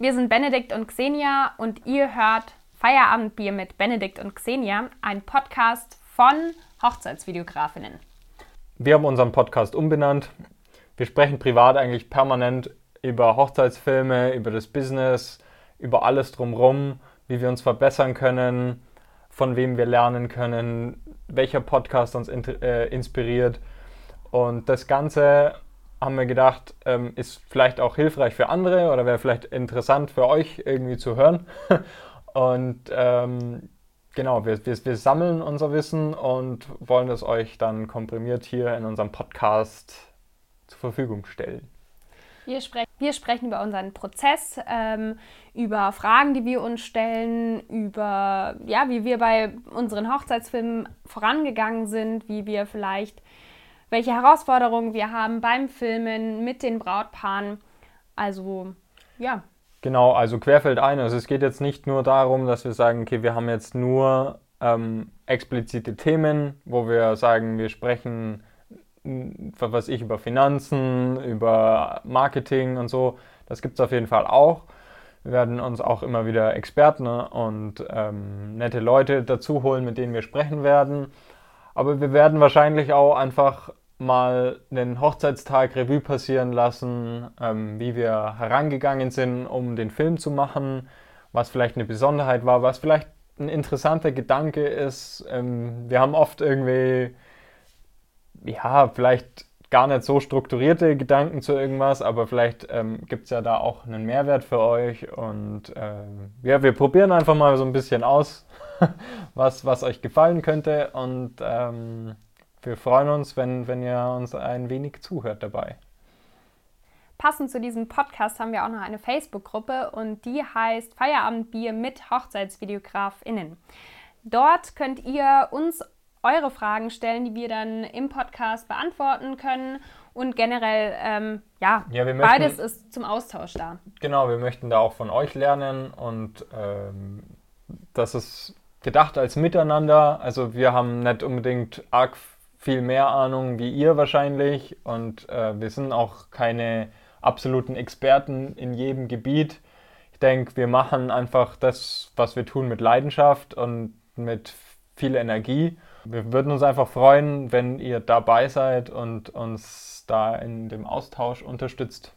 Wir sind Benedikt und Xenia und ihr hört Feierabendbier mit Benedikt und Xenia, ein Podcast von Hochzeitsvideografinnen. Wir haben unseren Podcast umbenannt. Wir sprechen privat eigentlich permanent über Hochzeitsfilme, über das Business, über alles drumherum, wie wir uns verbessern können, von wem wir lernen können, welcher Podcast uns äh, inspiriert. Und das Ganze haben wir gedacht, ähm, ist vielleicht auch hilfreich für andere oder wäre vielleicht interessant für euch irgendwie zu hören. Und ähm, genau, wir, wir, wir, sammeln unser Wissen und wollen es euch dann komprimiert hier in unserem Podcast zur Verfügung stellen. Wir, sprech wir sprechen über unseren Prozess, ähm, über Fragen, die wir uns stellen, über ja, wie wir bei unseren Hochzeitsfilmen vorangegangen sind, wie wir vielleicht welche Herausforderungen wir haben beim Filmen mit den Brautpaaren. Also ja. Genau, also querfeldein. Also es geht jetzt nicht nur darum, dass wir sagen, okay, wir haben jetzt nur ähm, explizite Themen, wo wir sagen, wir sprechen, was ich, über Finanzen, über Marketing und so. Das gibt es auf jeden Fall auch. Wir werden uns auch immer wieder Experten und ähm, nette Leute dazu holen, mit denen wir sprechen werden. Aber wir werden wahrscheinlich auch einfach mal einen Hochzeitstag Revue passieren lassen, ähm, wie wir herangegangen sind, um den Film zu machen, was vielleicht eine Besonderheit war, was vielleicht ein interessanter Gedanke ist. Ähm, wir haben oft irgendwie, ja, vielleicht gar nicht so strukturierte Gedanken zu irgendwas, aber vielleicht ähm, gibt es ja da auch einen Mehrwert für euch und ähm, ja, wir probieren einfach mal so ein bisschen aus, was, was euch gefallen könnte und ähm, wir freuen uns, wenn, wenn ihr uns ein wenig zuhört dabei. Passend zu diesem Podcast haben wir auch noch eine Facebook-Gruppe und die heißt Feierabendbier mit HochzeitsvideografInnen. Dort könnt ihr uns eure Fragen stellen, die wir dann im Podcast beantworten können. Und generell, ähm, ja, ja möchten, beides ist zum Austausch da. Genau, wir möchten da auch von euch lernen und ähm, das ist gedacht als Miteinander. Also wir haben nicht unbedingt arg viel mehr Ahnung wie ihr wahrscheinlich und äh, wir sind auch keine absoluten Experten in jedem Gebiet. Ich denke, wir machen einfach das, was wir tun, mit Leidenschaft und mit viel Energie. Wir würden uns einfach freuen, wenn ihr dabei seid und uns da in dem Austausch unterstützt.